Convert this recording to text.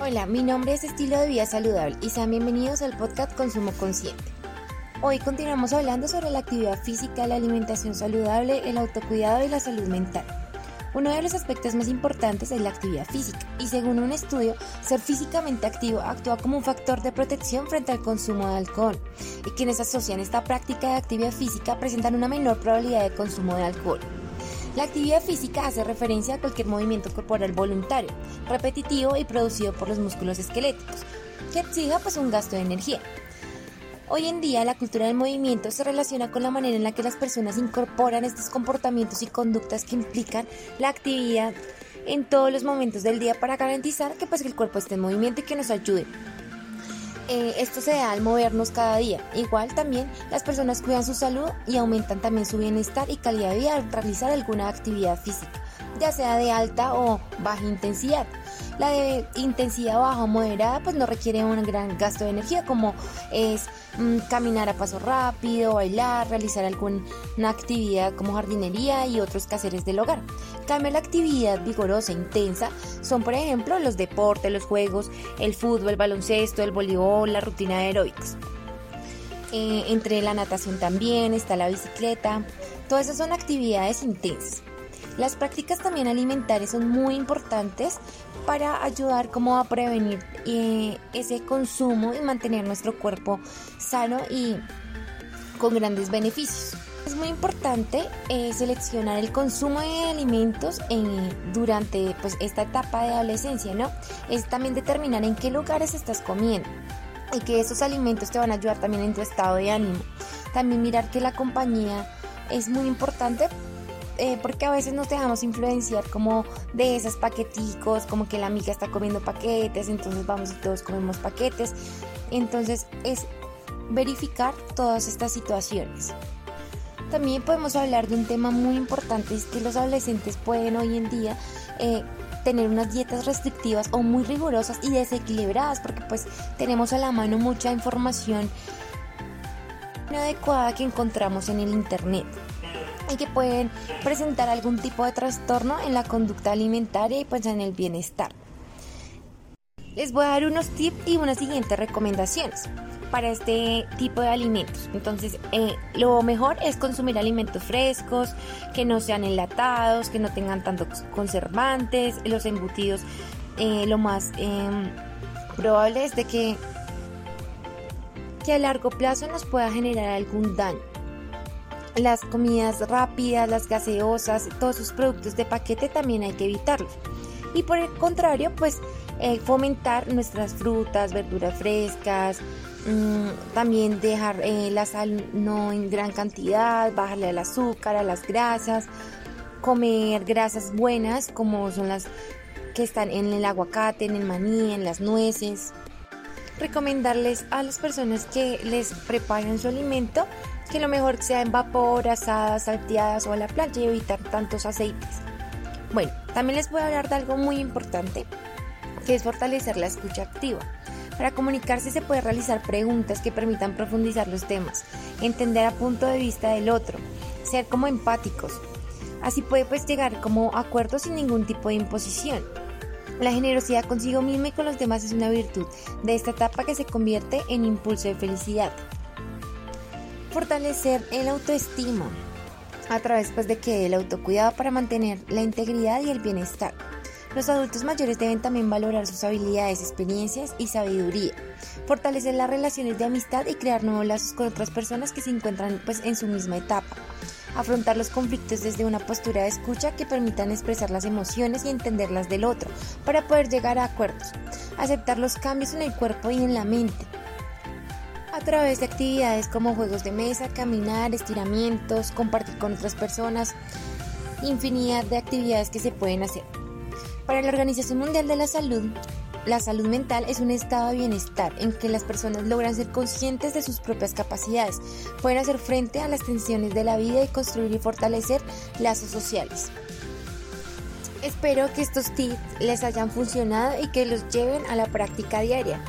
Hola, mi nombre es Estilo de Vida Saludable y sean bienvenidos al podcast Consumo Consciente. Hoy continuamos hablando sobre la actividad física, la alimentación saludable, el autocuidado y la salud mental. Uno de los aspectos más importantes es la actividad física y según un estudio, ser físicamente activo actúa como un factor de protección frente al consumo de alcohol y quienes asocian esta práctica de actividad física presentan una menor probabilidad de consumo de alcohol. La actividad física hace referencia a cualquier movimiento corporal voluntario, repetitivo y producido por los músculos esqueléticos, que exija pues un gasto de energía. Hoy en día la cultura del movimiento se relaciona con la manera en la que las personas incorporan estos comportamientos y conductas que implican la actividad en todos los momentos del día para garantizar que pues el cuerpo esté en movimiento y que nos ayude eh, esto se da al movernos cada día. Igual también las personas cuidan su salud y aumentan también su bienestar y calidad de vida al realizar alguna actividad física, ya sea de alta o baja intensidad. La de intensidad baja o moderada pues no requiere un gran gasto de energía como es mm, caminar a paso rápido, bailar, realizar alguna actividad como jardinería y otros quehaceres del hogar. Cambio la actividad vigorosa e intensa son por ejemplo los deportes, los juegos, el fútbol, el baloncesto, el voleibol, la rutina de aeróbicos. Eh, entre la natación también está la bicicleta. Todas esas son actividades intensas. Las prácticas también alimentarias son muy importantes para ayudar como a prevenir eh, ese consumo y mantener nuestro cuerpo sano y con grandes beneficios. Es muy importante eh, seleccionar el consumo de alimentos durante pues, esta etapa de adolescencia, ¿no? Es también determinar en qué lugares estás comiendo y que esos alimentos te van a ayudar también en tu estado de ánimo. También mirar que la compañía es muy importante eh, porque a veces nos dejamos influenciar como de esos paqueticos, como que la amiga está comiendo paquetes, entonces vamos y todos comemos paquetes. Entonces es verificar todas estas situaciones. También podemos hablar de un tema muy importante, es que los adolescentes pueden hoy en día eh, tener unas dietas restrictivas o muy rigurosas y desequilibradas, porque pues tenemos a la mano mucha información inadecuada que encontramos en el Internet y que pueden presentar algún tipo de trastorno en la conducta alimentaria y pues en el bienestar. Les voy a dar unos tips y unas siguientes recomendaciones para este tipo de alimentos. Entonces, eh, lo mejor es consumir alimentos frescos, que no sean enlatados, que no tengan tantos conservantes, los embutidos. Eh, lo más em, probable es de que, que a largo plazo nos pueda generar algún daño las comidas rápidas, las gaseosas, todos sus productos de paquete también hay que evitarlos. Y por el contrario, pues eh, fomentar nuestras frutas, verduras frescas, mm, también dejar eh, la sal no en gran cantidad, bajarle al azúcar, las grasas, comer grasas buenas como son las que están en el aguacate, en el maní, en las nueces. Recomendarles a las personas que les preparen su alimento que lo mejor sea en vapor, asadas, salteadas o a la plancha y evitar tantos aceites. Bueno, también les voy a hablar de algo muy importante, que es fortalecer la escucha activa. Para comunicarse se puede realizar preguntas que permitan profundizar los temas, entender a punto de vista del otro, ser como empáticos. Así puede pues llegar como acuerdos sin ningún tipo de imposición. La generosidad consigo misma y con los demás es una virtud de esta etapa que se convierte en impulso de felicidad. Fortalecer el autoestima a través pues, de que el autocuidado para mantener la integridad y el bienestar. Los adultos mayores deben también valorar sus habilidades, experiencias y sabiduría, fortalecer las relaciones de amistad y crear nuevos lazos con otras personas que se encuentran pues, en su misma etapa, afrontar los conflictos desde una postura de escucha que permitan expresar las emociones y entenderlas del otro para poder llegar a acuerdos, aceptar los cambios en el cuerpo y en la mente, a través de actividades como juegos de mesa, caminar, estiramientos, compartir con otras personas, infinidad de actividades que se pueden hacer. Para la Organización Mundial de la Salud, la salud mental es un estado de bienestar en que las personas logran ser conscientes de sus propias capacidades, pueden hacer frente a las tensiones de la vida y construir y fortalecer lazos sociales. Espero que estos tips les hayan funcionado y que los lleven a la práctica diaria.